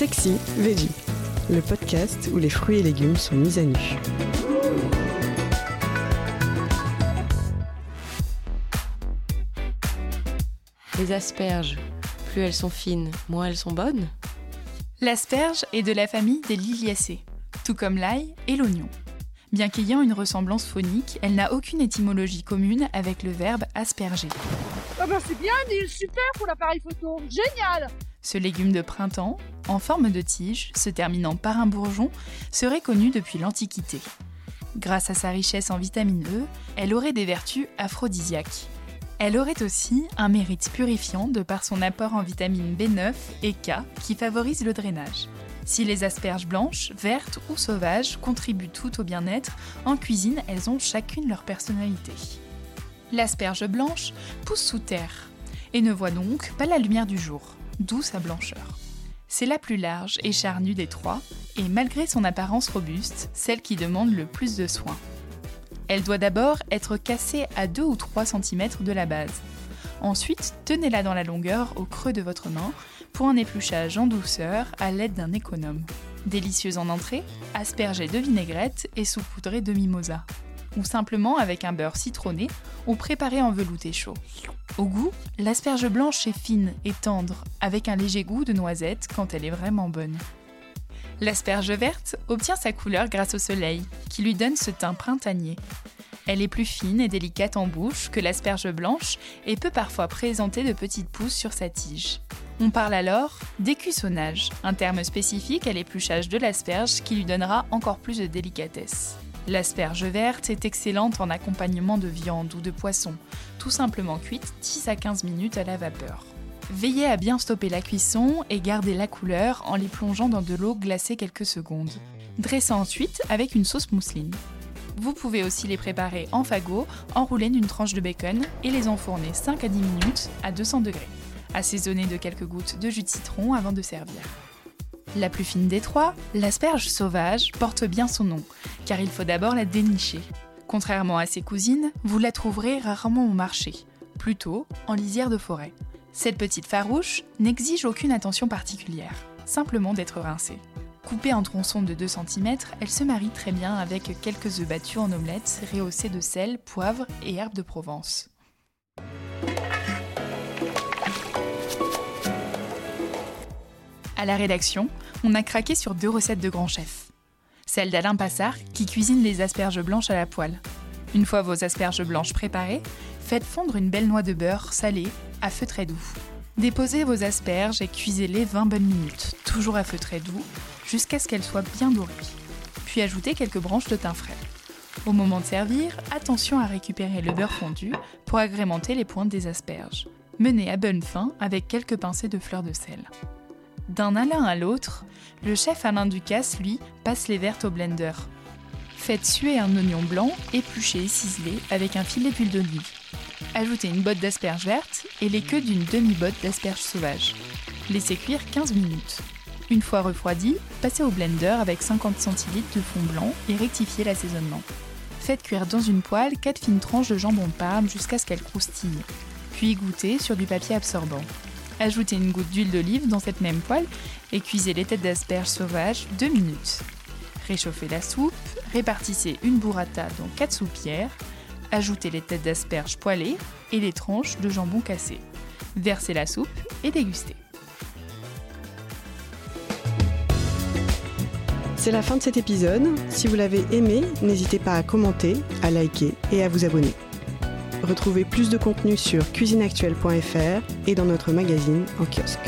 Sexy Veggie, le podcast où les fruits et légumes sont mis à nu. Les asperges, plus elles sont fines, moins elles sont bonnes. L'asperge est de la famille des liliacées, tout comme l'ail et l'oignon. Bien qu'ayant une ressemblance phonique, elle n'a aucune étymologie commune avec le verbe asperger. Ah bah c'est bien, il est super pour l'appareil photo, génial Ce légume de printemps, en forme de tige, se terminant par un bourgeon, serait connu depuis l'Antiquité. Grâce à sa richesse en vitamine E, elle aurait des vertus aphrodisiaques. Elle aurait aussi un mérite purifiant de par son apport en vitamines B9 et K qui favorise le drainage. Si les asperges blanches, vertes ou sauvages contribuent toutes au bien-être, en cuisine elles ont chacune leur personnalité. L'asperge blanche pousse sous terre et ne voit donc pas la lumière du jour, d'où sa blancheur. C'est la plus large et charnue des trois, et malgré son apparence robuste, celle qui demande le plus de soins. Elle doit d'abord être cassée à 2 ou 3 cm de la base. Ensuite, tenez-la dans la longueur au creux de votre main pour un épluchage en douceur à l'aide d'un économe. Délicieuse en entrée, aspergée de vinaigrette et saupoudrée de mimosa. Ou simplement avec un beurre citronné ou préparé en velouté chaud. Au goût, l'asperge blanche est fine et tendre, avec un léger goût de noisette quand elle est vraiment bonne. L'asperge verte obtient sa couleur grâce au soleil, qui lui donne ce teint printanier. Elle est plus fine et délicate en bouche que l'asperge blanche et peut parfois présenter de petites pousses sur sa tige. On parle alors d'écussonnage, un terme spécifique à l'épluchage de l'asperge qui lui donnera encore plus de délicatesse. L'asperge verte est excellente en accompagnement de viande ou de poisson, tout simplement cuite 10 à 15 minutes à la vapeur. Veillez à bien stopper la cuisson et gardez la couleur en les plongeant dans de l'eau glacée quelques secondes. Dressez ensuite avec une sauce mousseline. Vous pouvez aussi les préparer en fagot, enroulés d'une tranche de bacon et les enfourner 5 à 10 minutes à 200 degrés. Assaisonner de quelques gouttes de jus de citron avant de servir. La plus fine des trois, l'asperge sauvage, porte bien son nom, car il faut d'abord la dénicher. Contrairement à ses cousines, vous la trouverez rarement au marché, plutôt en lisière de forêt. Cette petite farouche n'exige aucune attention particulière, simplement d'être rincée. Coupée en tronçons de 2 cm, elle se marie très bien avec quelques œufs battus en omelette rehaussés de sel, poivre et herbes de Provence. À la rédaction, on a craqué sur deux recettes de grands chefs. Celle d'Alain Passard, qui cuisine les asperges blanches à la poêle. Une fois vos asperges blanches préparées, faites fondre une belle noix de beurre salée à feu très doux. Déposez vos asperges et cuisez-les 20 bonnes minutes, toujours à feu très doux, jusqu'à ce qu'elles soient bien dorées. Puis ajoutez quelques branches de thym frais. Au moment de servir, attention à récupérer le beurre fondu pour agrémenter les pointes des asperges. Menez à bonne fin avec quelques pincées de fleurs de sel. D'un Alain à l'autre, le chef Alain Ducasse, lui, passe les vertes au blender. Faites suer un oignon blanc, épluché et ciselé avec un filet d'huile d'olive. Ajoutez une botte d'asperges vertes et les queues d'une demi-botte d'asperges sauvages. Laissez cuire 15 minutes. Une fois refroidi, passez au blender avec 50 cl de fond blanc et rectifiez l'assaisonnement. Faites cuire dans une poêle 4 fines tranches de jambon Parme jusqu'à ce qu'elles croustillent. Puis égouttez sur du papier absorbant. Ajoutez une goutte d'huile d'olive dans cette même poêle et cuisez les têtes d'asperges sauvages 2 minutes. Réchauffez la soupe, répartissez une burrata dans 4 soupières, ajoutez les têtes d'asperges poêlées et les tranches de jambon cassé. Versez la soupe et dégustez. C'est la fin de cet épisode. Si vous l'avez aimé, n'hésitez pas à commenter, à liker et à vous abonner. Retrouvez plus de contenu sur cuisineactuelle.fr et dans notre magazine en kiosque.